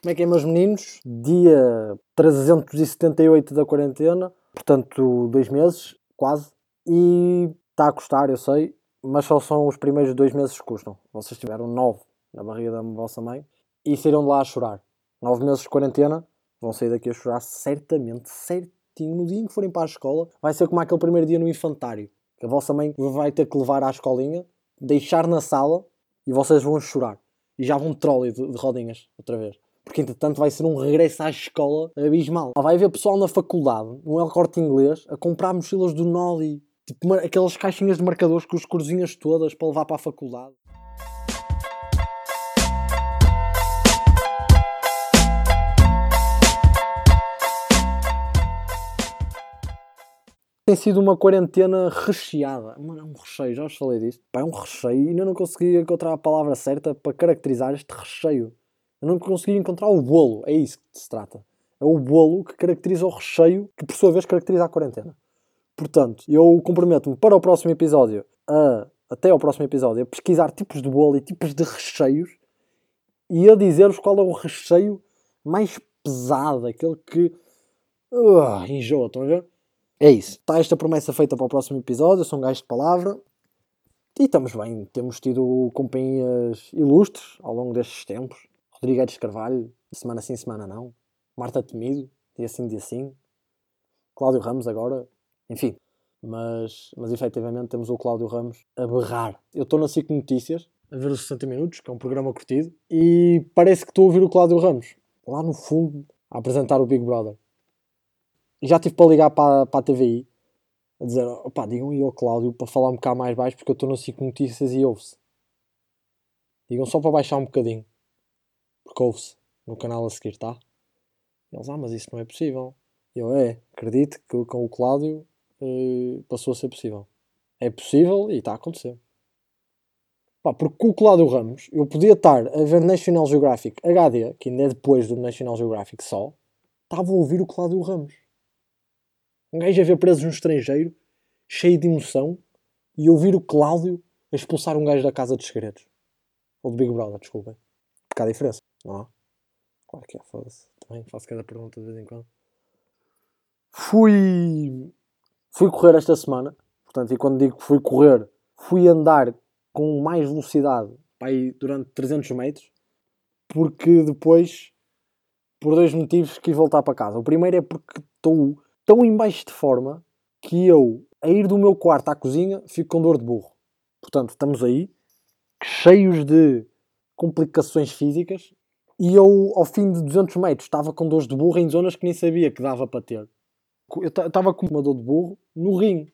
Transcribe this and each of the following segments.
Como é que é, meus meninos? Dia 378 da quarentena, portanto, dois meses, quase. E está a custar, eu sei, mas só são os primeiros dois meses que custam. Vocês tiveram nove na barriga da vossa mãe e saíram de lá a chorar. Nove meses de quarentena, vão sair daqui a chorar certamente, certinho. No dia em que forem para a escola, vai ser como aquele primeiro dia no infantário. A vossa mãe vai ter que levar à escolinha, deixar na sala e vocês vão chorar. E já vão trolley de, de rodinhas, outra vez porque entretanto vai ser um regresso à escola abismal. Vai haver pessoal na faculdade, no El Corte Inglês, a comprar mochilas do Nolly, tipo aquelas caixinhas de marcadores com as corzinhas todas para levar para a faculdade. Tem sido uma quarentena recheada. Mano, é um recheio, já vos falei disto. Pá, é um recheio e ainda não consegui encontrar a palavra certa para caracterizar este recheio. Eu não consegui encontrar o bolo. É isso que se trata. É o bolo que caracteriza o recheio, que por sua vez caracteriza a quarentena. Portanto, eu comprometo-me para o próximo episódio, a, até ao próximo episódio, a pesquisar tipos de bolo e tipos de recheios e a dizer-vos qual é o recheio mais pesado, aquele que uh, enjoa, estão a ver? É isso. Está esta promessa feita para o próximo episódio, eu sou um gajo de palavra. E estamos bem, temos tido companhias ilustres ao longo destes tempos. Rodrigues Carvalho, semana sim, semana não. Marta Temido, dia sim, dia sim. Cláudio Ramos agora, enfim. Mas, mas efetivamente temos o Cláudio Ramos a berrar. Eu estou na SIC Notícias, a ver os 60 Minutos, que é um programa curtido, e parece que estou a ouvir o Cláudio Ramos, lá no fundo, a apresentar o Big Brother. Já tive para ligar para, para a TVI, a dizer, opá, digam aí ao Cláudio para falar um bocado mais baixo, porque eu estou na SIC Notícias e ouve-se. Digam só para baixar um bocadinho porque ouve-se no canal a seguir, tá? Eles, ah, mas isso não é possível. Eu, é, acredito que com o Cláudio uh, passou a ser possível. É possível e está a acontecer. Pá, porque com o Cláudio Ramos, eu podia estar a ver National Geographic HD, que ainda é depois do National Geographic só, estava a ouvir o Cláudio Ramos. Um gajo a ver presos no estrangeiro, cheio de emoção, e ouvir o Cláudio a expulsar um gajo da Casa dos Segredos. Ou do Big Brother, desculpem. Porque há diferença. Não há? Claro que é, foda-se. Também faço cada pergunta de vez em quando. Fui. Fui correr esta semana. Portanto, e quando digo que fui correr, fui andar com mais velocidade para aí durante 300 metros. Porque depois, por dois motivos, quis voltar para casa. O primeiro é porque estou tão em baixo de forma que eu, a ir do meu quarto à cozinha, fico com dor de burro. Portanto, estamos aí, cheios de complicações físicas e eu, ao fim de 200 metros, estava com dores de burro em zonas que nem sabia que dava para ter. Eu estava com uma dor de burro no rim.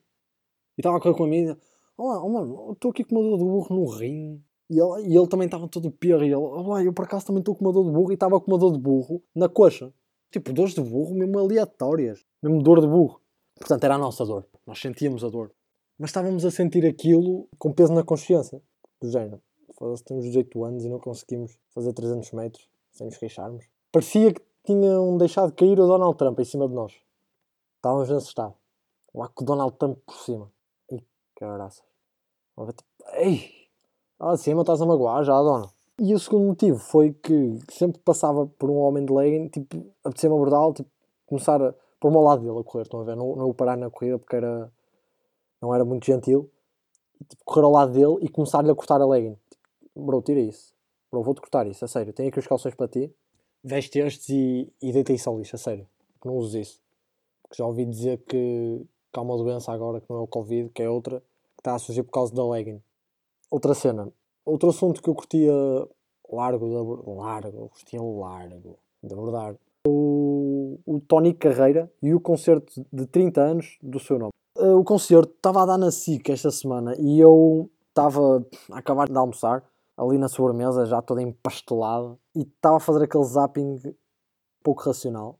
E estava a correr com a minha. Olá, oh, mano, estou aqui com uma dor de burro no rim. E ele, e ele também estava todo perro. E ele, olá, eu por acaso também estou com uma dor de burro. E estava com uma dor de burro na coxa. Tipo, dores de burro mesmo aleatórias. Mesmo dor de burro. Portanto, era a nossa dor. Nós sentíamos a dor. Mas estávamos a sentir aquilo com peso na consciência. Do género. Foda-se, temos 18 anos e não conseguimos fazer 300 metros sem nos queixarmos. Parecia que tinham deixado cair o Donald Trump em cima de nós. Estávamos nesse estado. Lá com o Donald Trump por cima. Ei, caraças. Tipo, ei! Lá de cima estás a magoar já, dona. E o segundo motivo foi que sempre passava por um homem de legging, tipo, apetecia-me abordá-lo, tipo, começar a me ao lado dele a correr, estão a ver? Não, não o parar na corrida porque era, não era muito gentil. Tipo, correr ao lado dele e começar-lhe a cortar a legging. Tipo, bro, tira isso bro, vou-te cortar isso, a sério. Tenho aqui os calções para ti. Veste estes e, e deita isso ao lixo, a sério. Que não uses isso. Porque já ouvi dizer que, que há uma doença agora que não é o Covid, que é outra, que está a surgir por causa da legging. Outra cena. Outro assunto que eu curtia largo, de, largo, curtia largo de abordar. O, o Tony Carreira e o concerto de 30 anos do seu nome. Uh, o concerto estava a dar na SIC esta semana e eu estava a acabar de almoçar ali na sobremesa, já toda empastelada, e estava a fazer aquele zapping pouco racional.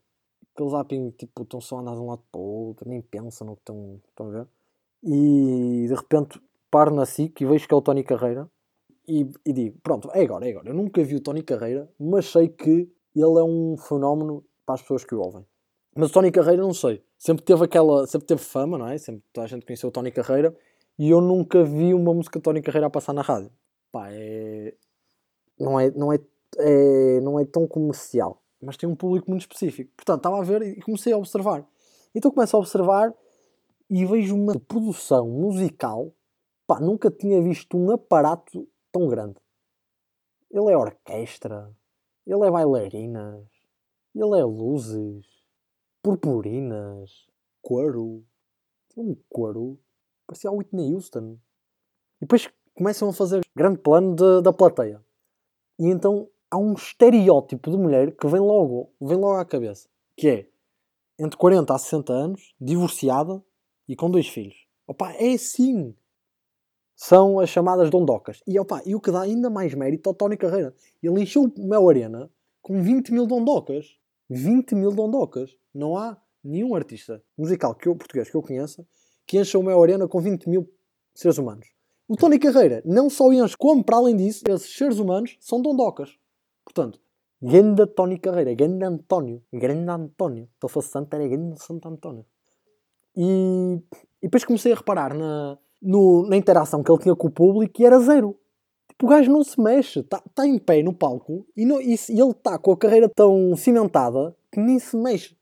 Aquele zapping, tipo, estão só a andar de um lado para o outro, nem pensam no que estão, estão a ver. E de repente paro na SIC e vejo que é o Tony Carreira e, e digo, pronto, é agora, é agora. Eu nunca vi o Tony Carreira, mas sei que ele é um fenómeno para as pessoas que o ouvem. Mas o Tony Carreira não sei. Sempre teve aquela, sempre teve fama, não é? Sempre toda a gente conheceu o Tony Carreira e eu nunca vi uma música de Tony Carreira a passar na rádio pá, é... Não, é, não é é, não é tão comercial, mas tem um público muito específico. Portanto, estava a ver e comecei a observar. Então começo a observar e vejo uma produção musical. Pá, nunca tinha visto um aparato tão grande. Ele é orquestra, ele é bailarinas, ele é luzes, purpurinas. Tem um coro. Parecia a Whitney Houston. E depois começam a fazer grande plano de, da plateia. E então há um estereótipo de mulher que vem logo, vem logo à cabeça. Que é entre 40 a 60 anos, divorciada e com dois filhos. Opa, é assim. São as chamadas dondocas. E, opa, e o que dá ainda mais mérito ao Tony Carreira. Ele encheu o Mel Arena com 20 mil dondocas. 20 mil dondocas. Não há nenhum artista musical que eu, português que eu conheça que encha o Mel Arena com 20 mil seres humanos. O Tony Carreira não só enche, como para além disso, esses seres humanos são dondocas. Portanto, Ganda Tony Carreira, Ganda António, Grande António. Se ele fosse santo, era Grande Santo António. E, e depois comecei a reparar na, no, na interação que ele tinha com o público e era zero. Tipo, o gajo não se mexe, está tá em pé no palco e, não, e, e ele está com a carreira tão cimentada que nem se mexe.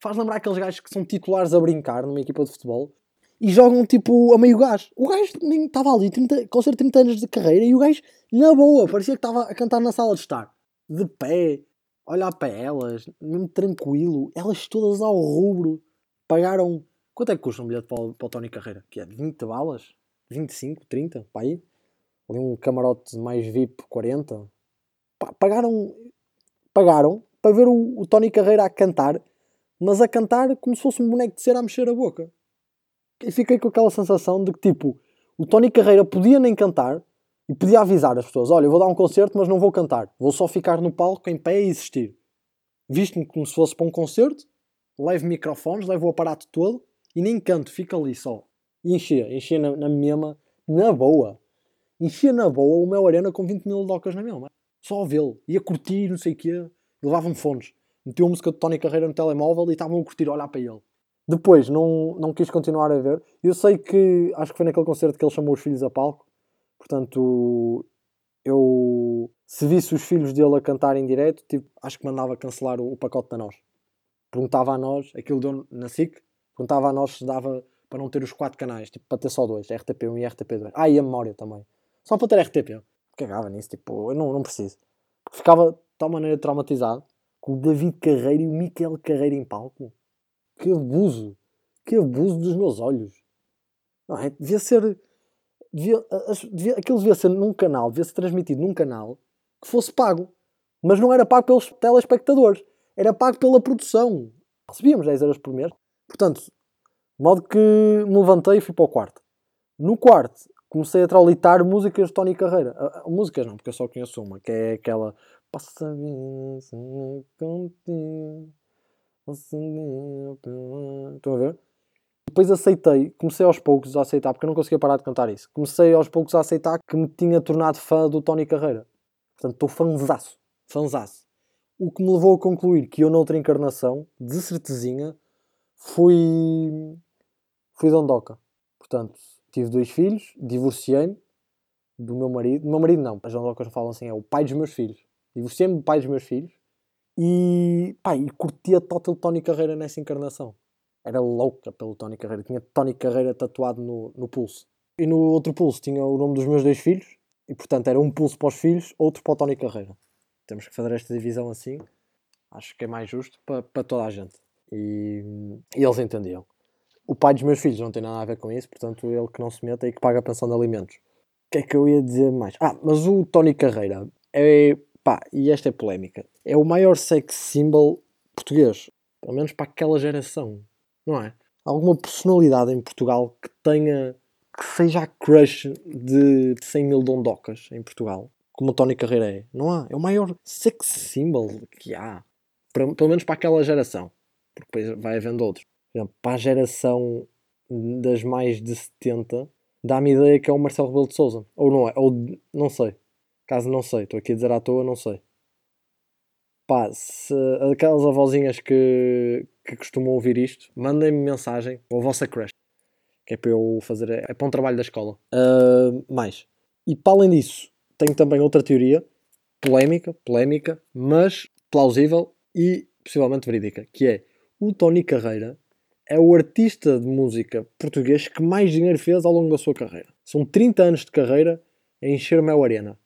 Faz lembrar aqueles gajos que são titulares a brincar numa equipa de futebol e jogam tipo a meio gás. O gajo nem estava ali 30, com cerca 30 anos de carreira e o gajo, na boa, parecia que estava a cantar na sala de estar. De pé, olhar para elas, mesmo tranquilo, elas todas ao rubro. Pagaram Quanto é que custa um bilhete para o, para o Tony Carreira? Que é 20 balas? 25, 30? Para aí? Ali um camarote mais VIP, 40? Pá, pagaram, pagaram para ver o, o, Tony Carreira a cantar, mas a cantar como se fosse um boneco de cera a mexer a boca. E fiquei com aquela sensação de que, tipo, o Tony Carreira podia nem cantar e podia avisar as pessoas: olha, eu vou dar um concerto, mas não vou cantar. Vou só ficar no palco em pé e existir. Visto-me como se fosse para um concerto, levo microfones, levo o aparato todo e nem canto, fica ali só. E enchia, enchia na, na mesma, na boa. Enchia na boa o meu arena com 20 mil docas na mesma. Só vê-lo. Ia curtir, não sei o quê. Levavam fones. Meteu a música de Tony Carreira no telemóvel e estavam a curtir, a olhar para ele. Depois, não, não quis continuar a ver. Eu sei que, acho que foi naquele concerto que ele chamou os filhos a palco. Portanto, eu, se visse os filhos dele a cantar em direto, tipo, acho que mandava cancelar o, o pacote da nós. Perguntava a nós, aquilo deu na SIC, Perguntava a nós se dava para não ter os quatro canais, tipo, para ter só dois, RTP1 e RTP2. Ah, e a memória também. Só para ter RTP. Cagava nisso, tipo, eu não, não preciso. Porque ficava de tal maneira traumatizado com o David Carreira e o Miquel Carreira em palco. Que abuso! Que abuso dos meus olhos! Não é? Devia ser. Devia, devia, aquilo devia ser num canal, devia ser transmitido num canal que fosse pago. Mas não era pago pelos telespectadores, era pago pela produção. Recebíamos 10 euros por mês. Portanto, modo que me levantei e fui para o quarto. No quarto, comecei a traulitar músicas de Tony Carreira. Uh, músicas não, porque eu só conheço uma, que é aquela. Passa contigo. Estão a ver? Depois aceitei, comecei aos poucos a aceitar, porque eu não conseguia parar de cantar isso. Comecei aos poucos a aceitar que me tinha tornado fã do Tony Carreira. Portanto, estou fanzaço. Fanzaço. O que me levou a concluir que eu, noutra encarnação, de certezinha, fui, fui dondoca. Portanto, tive dois filhos, divorciei-me do meu marido. Do meu marido não, as dondocas falam assim, é o pai dos meus filhos. Divorciei-me do pai dos meus filhos e, pá, e curtia total Tony Carreira nessa encarnação. Era louca pelo Tony Carreira. Tinha Tony Carreira tatuado no, no pulso. E no outro pulso tinha o nome dos meus dois filhos. E, portanto, era um pulso para os filhos, outro para o Tony Carreira. Temos que fazer esta divisão assim. Acho que é mais justo para, para toda a gente. E, e, eles entendiam. O pai dos meus filhos não tem nada a ver com isso, portanto, ele que não se meta e que paga a pensão de alimentos. O que é que eu ia dizer mais? Ah, mas o Tony Carreira é. Pá, e esta é polémica. É o maior sex symbol português. Pelo menos para aquela geração. Não é? Alguma personalidade em Portugal que tenha. que seja a crush de 100 mil dondocas em Portugal. Como o Tony Carreira é. Não há. É o maior sex symbol que há. Pelo menos para aquela geração porque depois vai havendo outros. Por exemplo, para a geração das mais de 70, dá-me ideia que é o Marcelo Rebelo de Souza. Ou não é, ou não sei. Caso não sei, estou aqui a dizer à toa, não sei. Pá, se aquelas avózinhas que, que costumam ouvir isto, mandem-me mensagem, ou a vossa crush, que é para eu fazer, é para um trabalho da escola. Uh, mais. E para além disso, tenho também outra teoria, polémica, polémica, mas plausível e possivelmente verídica, que é o Tony Carreira é o artista de música português que mais dinheiro fez ao longo da sua carreira. São 30 anos de carreira a encher Mel Arena.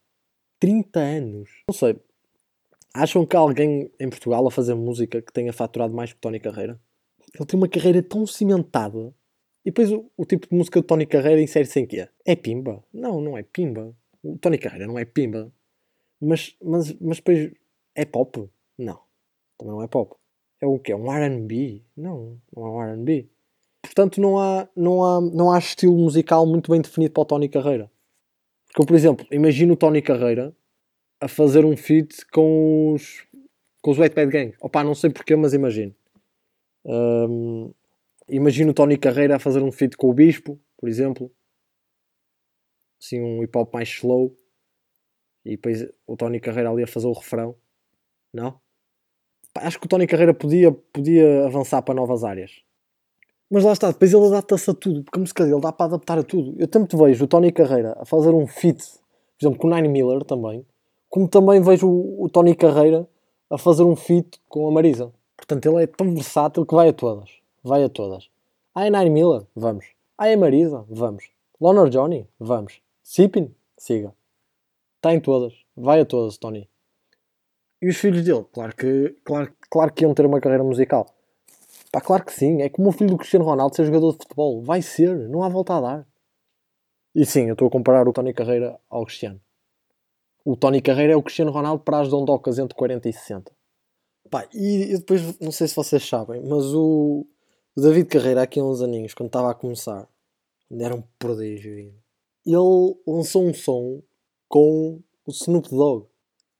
30 anos. Não sei. Acham que há alguém em Portugal a fazer música que tenha faturado mais que Tony Carreira? Ele tem uma carreira tão cimentada. E depois o, o tipo de música de Tony Carreira insere-se em quê? É pimba? Não, não é pimba. O Tony Carreira não é pimba. Mas, mas, mas depois é pop? Não. Também não é pop. É o quê? Um R&B? Não, não é um R&B. Portanto, não há, não, há, não há estilo musical muito bem definido para o Tony Carreira. Porque, por exemplo, imagino o Tony Carreira a fazer um feat com os, com os Wet Bad Gang. Opa, não sei porquê, mas imagino. Um, imagino o Tony Carreira a fazer um feat com o Bispo, por exemplo. Assim, um hip hop mais slow. E depois o Tony Carreira ali a fazer o refrão. Não? acho que o Tony Carreira podia, podia avançar para novas áreas. Mas lá está, depois ele adapta-se a tudo, porque a música dele dá para adaptar a tudo. Eu tanto vejo o Tony Carreira a fazer um feat, por exemplo, com o Nine Miller também, como também vejo o, o Tony Carreira a fazer um feat com a Marisa. Portanto, ele é tão versátil que vai a todas. Vai a todas. Ah, é Nine Miller? Vamos. Ah, é Marisa? Vamos. Loner Johnny? Vamos. Sipin? Siga. Está em todas. Vai a todas, Tony. E os filhos dele? Claro que, claro, claro que iam ter uma carreira musical. Pá, claro que sim. É como o filho do Cristiano Ronaldo ser jogador de futebol. Vai ser. Não há volta a dar. E sim, eu estou a comparar o Tony Carreira ao Cristiano. O Tony Carreira é o Cristiano Ronaldo para as dondocas entre 40 e 60. Pá, e, e depois, não sei se vocês sabem, mas o, o David Carreira, aqui há uns aninhos, quando estava a começar, era um prodígio. Ele lançou um som com o Snoop Dogg.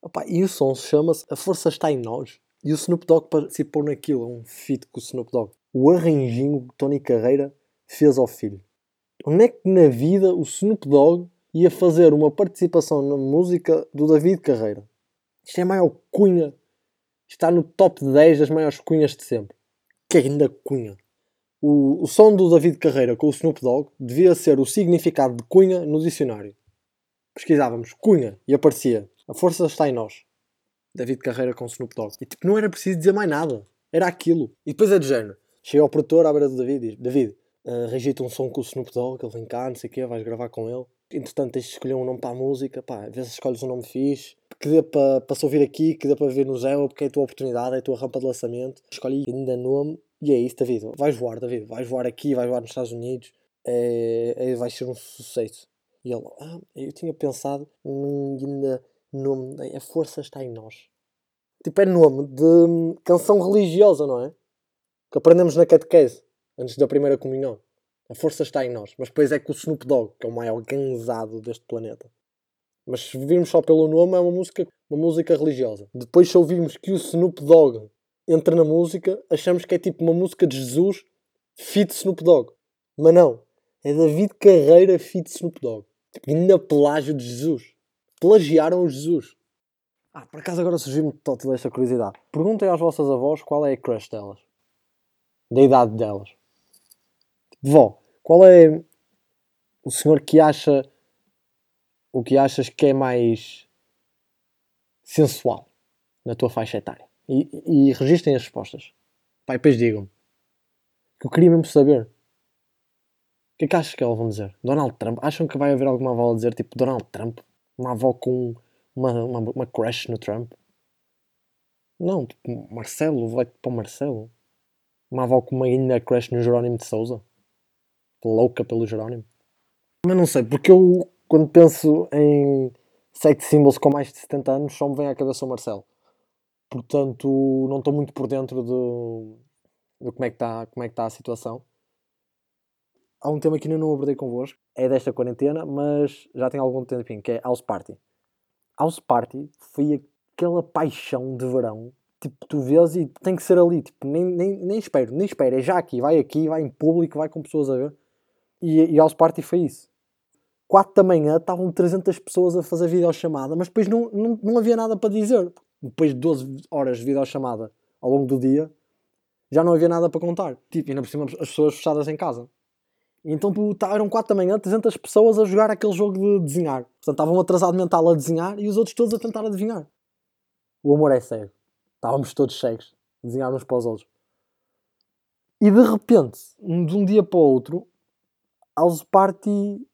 Opa, e o som chama-se A Força Está em Nós. E o Snoop Dogg participou naquilo, um feat com o Snoop Dogg. O arranjinho que Tony Carreira fez ao filho. Onde é que na vida o Snoop Dogg ia fazer uma participação na música do David Carreira? Isto é a maior cunha. Está no top 10 das maiores cunhas de sempre. Que ainda cunha. O, o som do David Carreira com o Snoop Dogg devia ser o significado de cunha no dicionário. Pesquisávamos cunha e aparecia a força está em nós. David Carreira com Snoop Dogg. E tipo, não era preciso dizer mais nada. Era aquilo. E depois é de género. Chega ao produtor à beira do David e diz: David, uh, rejeita um som com o Snoop Dogg, ele vem cá, não sei o quê, vais gravar com ele. Entretanto, tens de escolher um nome para a música, pá, às vezes escolhes um nome fixe, que dê para, para se ouvir aqui, que dê para ver no Zé, porque é a tua oportunidade, é a tua rampa de lançamento. Escolhe ainda nome e é isso, David. Vais voar, David. Vais voar aqui, vais voar nos Estados Unidos. É, é, vai ser um sucesso. E ele, ah, eu tinha pensado ainda nome, a força está em nós. Tipo, é nome de canção religiosa, não é? Que aprendemos na catequese, antes da primeira comunhão. A força está em nós. Mas depois é que o Snoop Dogg, que é o maior ganzado deste planeta. Mas se virmos só pelo nome, é uma música, uma música religiosa. Depois, se ouvirmos que o Snoop Dogg entra na música, achamos que é tipo uma música de Jesus fit Snoop Dogg. Mas não. É David Carreira fit Snoop Dogg. Tipo, ainda pelágio de Jesus plagiaram o Jesus. Ah, por acaso agora surgiu-me toda esta curiosidade. Perguntem às vossas avós qual é a crush delas. Da idade delas. Vó, qual é o senhor que acha o que achas que é mais sensual na tua faixa etária? E, e registrem as respostas. Pai, depois digam-me. Que eu queria mesmo saber. O que é que achas que elas vão dizer? Donald Trump? Acham que vai haver alguma avó a dizer tipo Donald Trump? Uma avó com uma, uma, uma crush no Trump. Não, tipo, Marcelo, vai para o Marcelo. Uma avó com uma ainda crush no Jerónimo de Souza. Louca pelo Jerónimo. Mas não sei, porque eu, quando penso em sex symbols com mais de 70 anos, só me vem à cabeça o Marcelo. Portanto, não estou muito por dentro do, do como, é que está, como é que está a situação há um tema que ainda não abordei convosco, é desta quarentena, mas já tem algum tempinho, que é House Party. House Party foi aquela paixão de verão, tipo, tu vês e tem que ser ali, tipo, nem, nem, nem espero, nem espero, é já aqui, vai aqui, vai em público, vai com pessoas a ver. E, e House Party foi isso. 4 da manhã estavam 300 pessoas a fazer videochamada, mas depois não, não, não havia nada para dizer. Depois de 12 horas de videochamada ao longo do dia, já não havia nada para contar. Tipo, ainda por cima as pessoas fechadas em casa. Então tá, eram 4 da manhã, 300 pessoas a jogar aquele jogo de desenhar. Portanto, estavam atrasado mental a desenhar e os outros todos a tentar adivinhar. O amor é cego. Estávamos todos cegos. Desenhar uns para os outros. E de repente, de um dia para o outro, House Party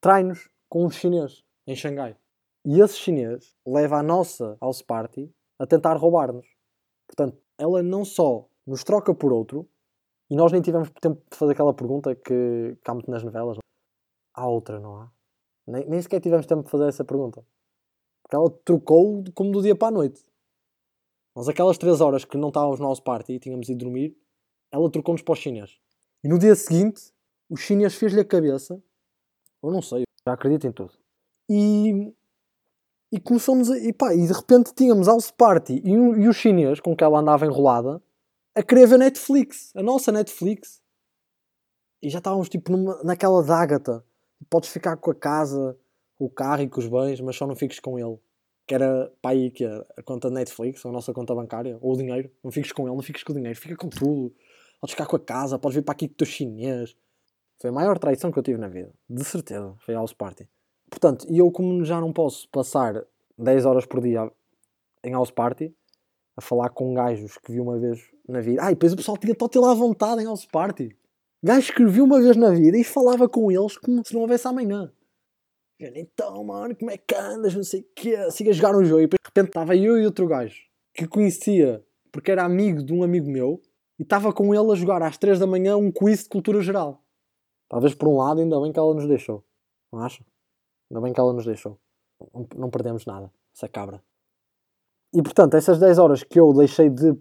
treinos com um chinês em Xangai. E esse chinês leva a nossa House Party a tentar roubar-nos. Portanto, ela não só nos troca por outro, e nós nem tivemos tempo de fazer aquela pergunta que, que há muito nas novelas. Há outra, não há? Nem, nem sequer tivemos tempo de fazer essa pergunta. Porque ela trocou como do dia para a noite. Nós, aquelas 3 horas que não estávamos no nosso party e tínhamos ido dormir, ela trocou-nos para os chinês. E no dia seguinte, o chinês fez-lhe a cabeça. Ou não sei, já acredito em tudo. E, e começamos a. E, pá, e de repente tínhamos House Party e, e o chinês com que ela andava enrolada a querer ver Netflix, a nossa Netflix. E já estávamos tipo numa, naquela dágata. Podes ficar com a casa, o carro e com os bens, mas só não fiques com ele. Que era para aí que a, a conta Netflix, ou a nossa conta bancária, ou o dinheiro. Não fiques com ele, não fiques com o dinheiro, fica com tudo. Podes ficar com a casa, podes vir para aqui com o teu chinês. Foi a maior traição que eu tive na vida. De certeza. Foi a House Party. Portanto, e eu como já não posso passar 10 horas por dia em House Party, a falar com gajos que vi uma vez na vida. Ah, e depois o pessoal tinha total à vontade em House Party. Gajos que vi uma vez na vida e falava com eles como se não houvesse amanhã. Então, mano, como é que andas? Não sei o quê. Siga a jogar um jogo. E depois de repente estava eu e outro gajo que conhecia porque era amigo de um amigo meu e estava com ele a jogar às 3 da manhã um quiz de cultura geral. Talvez por um lado, ainda bem que ela nos deixou. Não acha? Ainda bem que ela nos deixou. Não, não perdemos nada. Essa cabra. E portanto, essas 10 horas que eu deixei de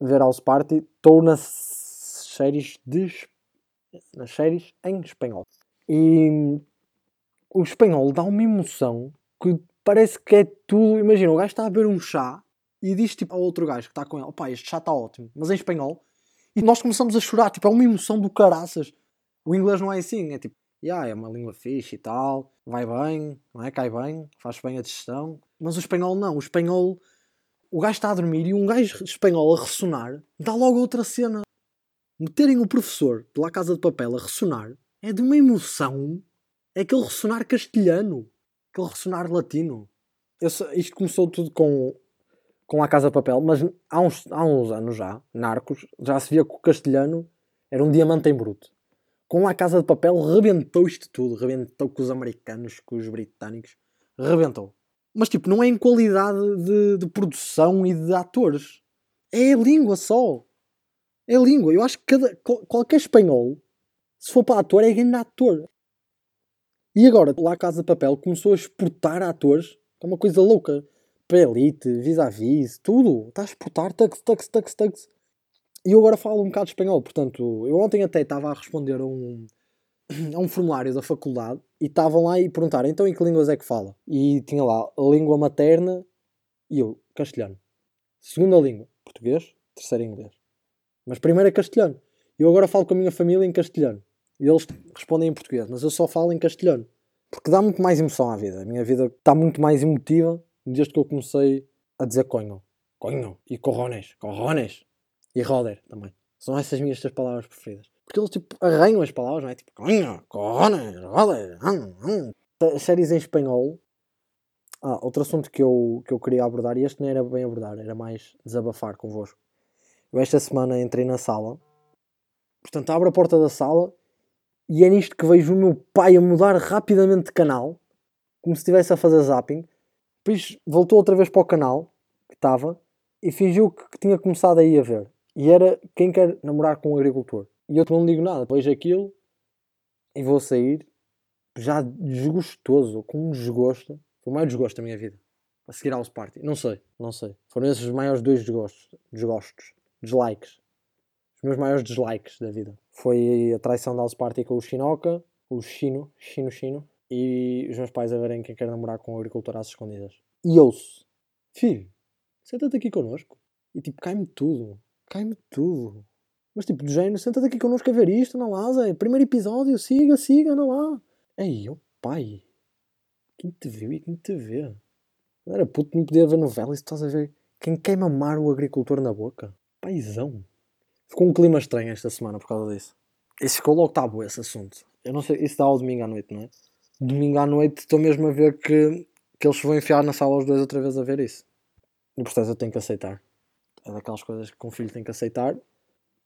ver House Party, estou nas séries de nas séries em espanhol. E o espanhol dá uma emoção que parece que é tudo. Imagina, o gajo está a beber um chá e diz tipo ao outro gajo que está com ele: opá, este chá está ótimo, mas em espanhol. E nós começamos a chorar, tipo, é uma emoção do caraças. O inglês não é assim, é tipo, yeah, é uma língua fixe e tal, vai bem, não é? Cai bem, faz bem a digestão. Mas o espanhol não, o espanhol o gajo está a dormir e um gajo espanhol a ressonar dá logo outra cena. Meterem o professor de La Casa de Papel a ressonar é de uma emoção. É aquele ressonar castelhano, aquele ressonar latino. Sei, isto começou tudo com, com La Casa de Papel, mas há uns, há uns anos já, Narcos, já se via que o castelhano era um diamante em bruto. Com La Casa de Papel rebentou isto tudo. Rebentou com os americanos, com os britânicos. Rebentou. Mas tipo, não é em qualidade de, de produção e de atores. É a língua só. É a língua. Eu acho que cada, qualquer espanhol, se for para ator, é grande ator. E agora, lá a Casa de Papel começou a exportar atores, é uma coisa louca. Para Elite, vis-a-vis, tudo. Está a exportar, tux, tux, tux, tux. E eu agora falo um bocado espanhol, portanto, eu ontem até estava a responder a um, a um formulário da faculdade e estavam lá e perguntaram então em que línguas é que fala? E tinha lá língua materna e eu, castelhano. Segunda língua, português. Terceira, inglês. Mas primeiro é castelhano. Eu agora falo com a minha família em castelhano. E eles respondem em português, mas eu só falo em castelhano. Porque dá muito mais emoção à vida. A minha vida está muito mais emotiva desde que eu comecei a dizer conho. Conho. E corrones. Corrones. E roder também. São essas minhas três palavras preferidas. Porque eles tipo arranham as palavras, não é? Tipo, corrones, roder. Hum, hum. Séries em espanhol. Ah, outro assunto que eu, que eu queria abordar, e este não era bem abordar, era mais desabafar convosco. Eu esta semana entrei na sala, portanto abro a porta da sala e é nisto que vejo o meu pai a mudar rapidamente de canal, como se estivesse a fazer zapping. Depois voltou outra vez para o canal que estava e fingiu que tinha começado a ir a ver. E era quem quer namorar com um agricultor. E eu não digo nada, depois aquilo e vou sair já desgostoso, com um desgosto. Foi o maior desgosto da minha vida. A seguir ao Party. Não sei, não sei. Foram esses os maiores dois desgostos. Desgostos. Dislikes. Os meus maiores dislikes da vida. Foi a traição da House Party com o Chinoca, o Chino, Chino Chino, e os meus pais a verem quem quer namorar com o agricultor às escondidas. E ouço, filho, senta-te aqui connosco. E tipo, cai-me tudo. Cai-me tudo. Mas tipo, do género, senta-te aqui connosco a ver isto, não lá, Zé. Primeiro episódio, siga, siga, não lá. Ei, o pai. Quem te viu e quem te vê? Não era puto, não podia ver novela e estás a ver quem quer mamar o agricultor na boca. Paizão. Ficou um clima estranho esta semana por causa disso. Isso ficou logo tabu esse assunto. Eu não sei, isso dá ao domingo à noite, não é? Domingo à noite estou mesmo a ver que, que eles vão enfiar na sala os dois outra vez a ver isso. E portanto eu tenho que aceitar. É daquelas coisas que um filho tem que aceitar.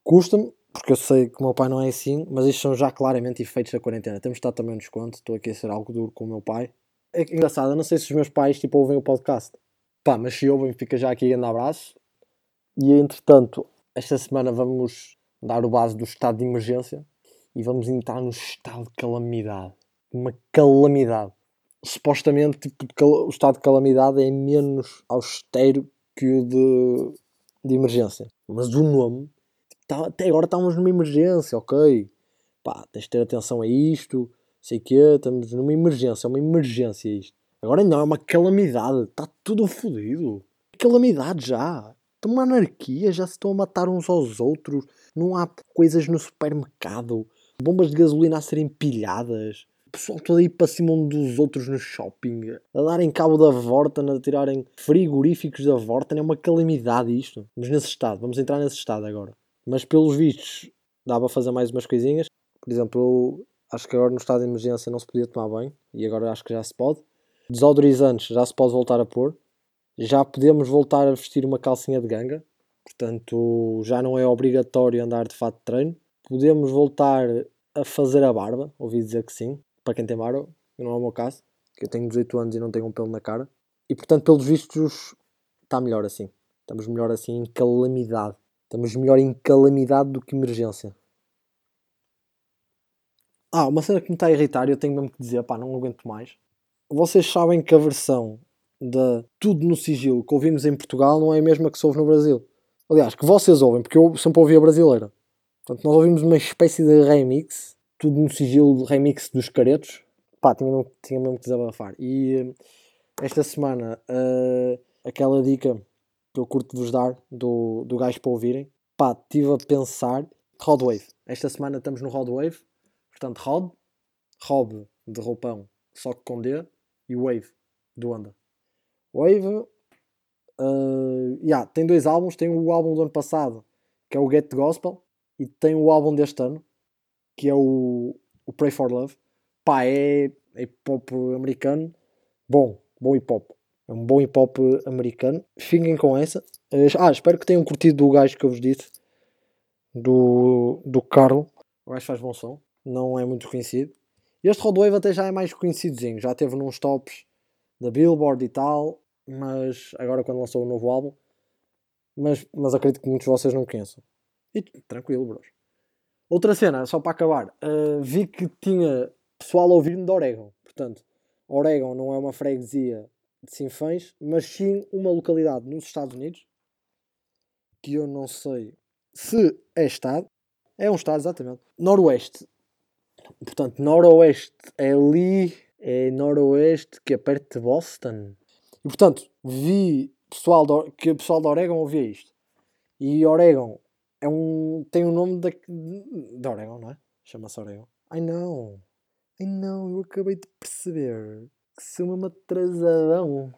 Custa-me, porque eu sei que o meu pai não é assim, mas isto são já claramente efeitos da quarentena. Temos de estar também um desconto, estou aqui a ser algo duro com o meu pai. É engraçado, eu não sei se os meus pais tipo, ouvem o podcast. Pá, mas se ouvem, fica já aqui grande abraço. E entretanto, esta semana vamos dar o base do estado de emergência e vamos entrar no estado de calamidade. Uma calamidade. Supostamente, tipo, o estado de calamidade é menos austero que o de, de emergência. Mas o nome, tá, até agora estamos numa emergência, ok? Pá, tens de ter atenção a isto, sei que estamos numa emergência, é uma emergência isto. Agora não, é uma calamidade, está tudo fodido. Calamidade já. Está uma anarquia, já se estão a matar uns aos outros, não há coisas no supermercado, bombas de gasolina a serem pilhadas, o pessoal todo aí para cima um dos outros no shopping, a darem cabo da Vorten, a tirarem frigoríficos da Vorten, é uma calamidade isto. Mas nesse estado, vamos entrar nesse estado agora. Mas pelos vistos, dá para fazer mais umas coisinhas. Por exemplo, acho que agora no estado de emergência não se podia tomar banho, e agora acho que já se pode. Desodorizantes já se pode voltar a pôr. Já podemos voltar a vestir uma calcinha de ganga, portanto já não é obrigatório andar de fato de treino. Podemos voltar a fazer a barba, ouvi dizer que sim, para quem tem barba, não é o meu caso, que eu tenho 18 anos e não tenho um pelo na cara. E portanto, pelos vistos, está melhor assim. Estamos melhor assim em calamidade. Estamos melhor em calamidade do que emergência. Ah, uma cena que me está a irritar eu tenho mesmo que dizer, pá, não aguento mais. Vocês sabem que a versão da Tudo no Sigilo que ouvimos em Portugal não é a mesma que se ouve no Brasil. Aliás, que vocês ouvem, porque eu sempre ouvi a brasileira. Portanto, nós ouvimos uma espécie de remix, tudo no sigilo remix dos caretos. Pá, tinha mesmo, tinha mesmo que desabafar. E esta semana, uh, aquela dica que eu curto vos dar do, do gajo para ouvirem, pá, estive a pensar. Rod Wave. Esta semana estamos no Rod Wave. Portanto, Rod, Rob de roupão, só que com D, e Wave do Onda. Wave, uh, yeah, tem dois álbuns. Tem o álbum do ano passado, que é o Get the Gospel, e tem o álbum deste ano, que é o, o Pray for Love. Pá, é, é hip hop americano, bom, bom hip hop. É um bom hip hop americano. Fiquem com essa. Ah, espero que tenham curtido do gajo que eu vos disse, do, do Carlo. O gajo faz bom som, não é muito conhecido. Este Roadwave até já é mais conhecidozinho, já teve nos tops da Billboard e tal, mas agora quando lançou o novo álbum, mas, mas acredito que muitos de vocês não conheçam. E tranquilo, bros. Outra cena, só para acabar, uh, vi que tinha pessoal ouvindo de Oregon. Portanto, Oregon não é uma freguesia de Sinfãs, mas sim uma localidade nos Estados Unidos, que eu não sei se é estado. É um estado, exatamente. Noroeste. Portanto, Noroeste é ali, é Noroeste, que é perto de Boston. E portanto, vi pessoal que o pessoal de Oregon ouvia isto. E Oregon é um, tem o um nome da, de Oregon, não é? Chama-se Oregon. Ai não, ai não, eu acabei de perceber que mesmo atrasadão.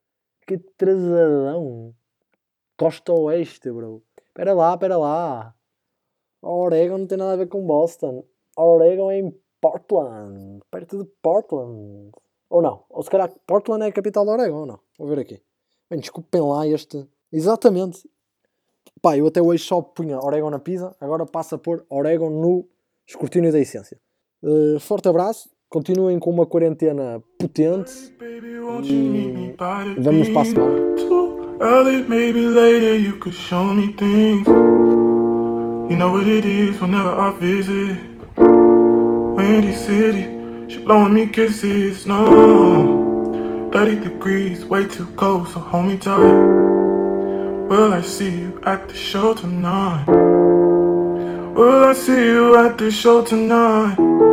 Que atrasadão. Costa Oeste, bro. Pera lá, pera lá. Oregon não tem nada a ver com Boston. Oregon é em Portland. Perto de Portland. Ou não? Ou se calhar Portland é a capital de Oregon ou não? Vou ver aqui. Bem, desculpem lá este. Exatamente. Pá, eu até hoje só punha Oregon na pizza, agora passa a pôr Oregon no escrutínio da essência. Uh, forte abraço, continuem com uma quarentena potente e vamos para a semana. Windy City, she blowing me kisses. No, 30 degrees, way too cold, so hold me tight. Will I see you at the show tonight? Will I see you at the show tonight?